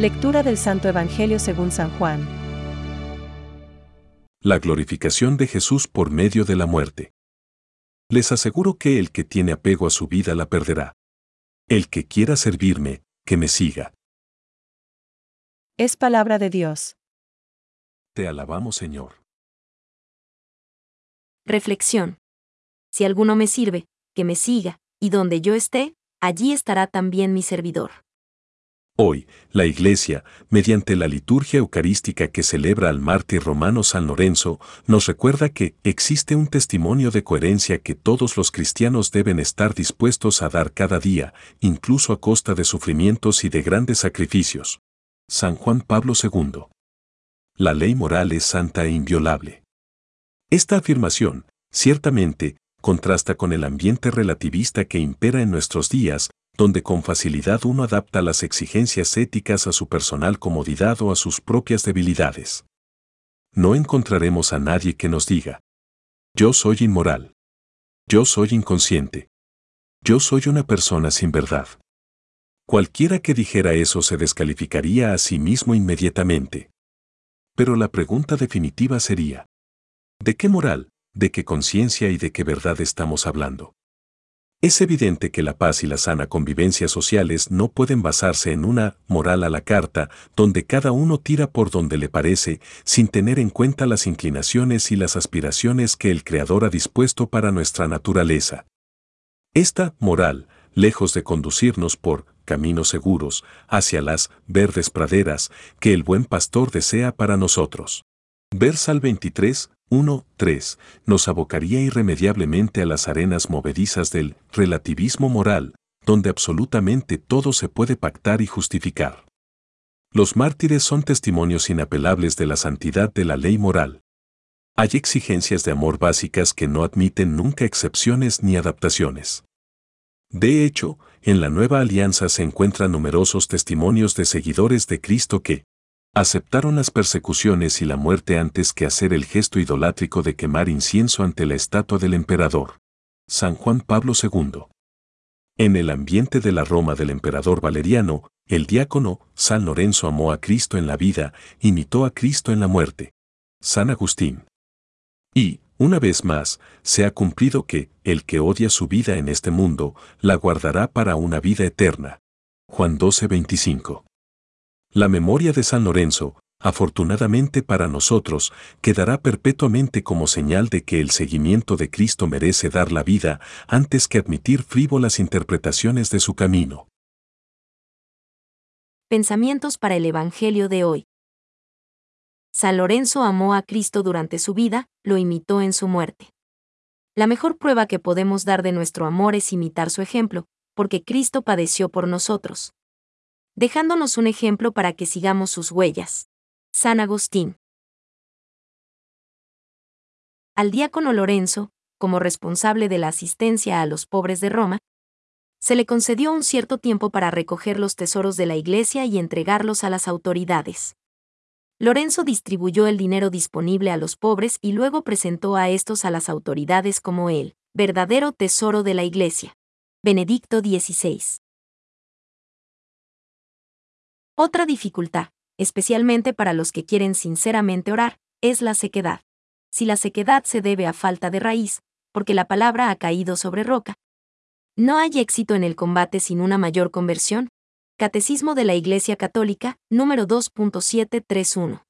Lectura del Santo Evangelio según San Juan. La glorificación de Jesús por medio de la muerte. Les aseguro que el que tiene apego a su vida la perderá. El que quiera servirme, que me siga. Es palabra de Dios. Te alabamos, Señor. Reflexión. Si alguno me sirve, que me siga, y donde yo esté, allí estará también mi servidor. Hoy, la Iglesia, mediante la liturgia eucarística que celebra al mártir romano San Lorenzo, nos recuerda que existe un testimonio de coherencia que todos los cristianos deben estar dispuestos a dar cada día, incluso a costa de sufrimientos y de grandes sacrificios. San Juan Pablo II. La ley moral es santa e inviolable. Esta afirmación, ciertamente, contrasta con el ambiente relativista que impera en nuestros días, donde con facilidad uno adapta las exigencias éticas a su personal comodidad o a sus propias debilidades. No encontraremos a nadie que nos diga, yo soy inmoral, yo soy inconsciente, yo soy una persona sin verdad. Cualquiera que dijera eso se descalificaría a sí mismo inmediatamente. Pero la pregunta definitiva sería, ¿de qué moral, de qué conciencia y de qué verdad estamos hablando? Es evidente que la paz y la sana convivencia sociales no pueden basarse en una moral a la carta, donde cada uno tira por donde le parece, sin tener en cuenta las inclinaciones y las aspiraciones que el Creador ha dispuesto para nuestra naturaleza. Esta moral, lejos de conducirnos por caminos seguros hacia las verdes praderas que el buen pastor desea para nosotros. Versal 23, 1, 3, nos abocaría irremediablemente a las arenas movedizas del relativismo moral, donde absolutamente todo se puede pactar y justificar. Los mártires son testimonios inapelables de la santidad de la ley moral. Hay exigencias de amor básicas que no admiten nunca excepciones ni adaptaciones. De hecho, en la nueva alianza se encuentran numerosos testimonios de seguidores de Cristo que, Aceptaron las persecuciones y la muerte antes que hacer el gesto idolátrico de quemar incienso ante la estatua del emperador. San Juan Pablo II. En el ambiente de la Roma del emperador Valeriano, el diácono San Lorenzo amó a Cristo en la vida, imitó a Cristo en la muerte. San Agustín. Y, una vez más, se ha cumplido que, el que odia su vida en este mundo, la guardará para una vida eterna. Juan 12:25. La memoria de San Lorenzo, afortunadamente para nosotros, quedará perpetuamente como señal de que el seguimiento de Cristo merece dar la vida antes que admitir frívolas interpretaciones de su camino. Pensamientos para el Evangelio de hoy. San Lorenzo amó a Cristo durante su vida, lo imitó en su muerte. La mejor prueba que podemos dar de nuestro amor es imitar su ejemplo, porque Cristo padeció por nosotros dejándonos un ejemplo para que sigamos sus huellas. San Agustín. Al diácono Lorenzo, como responsable de la asistencia a los pobres de Roma, se le concedió un cierto tiempo para recoger los tesoros de la iglesia y entregarlos a las autoridades. Lorenzo distribuyó el dinero disponible a los pobres y luego presentó a estos a las autoridades como el verdadero tesoro de la iglesia. Benedicto XVI. Otra dificultad, especialmente para los que quieren sinceramente orar, es la sequedad. Si la sequedad se debe a falta de raíz, porque la palabra ha caído sobre roca. ¿No hay éxito en el combate sin una mayor conversión? Catecismo de la Iglesia Católica, número 2.731.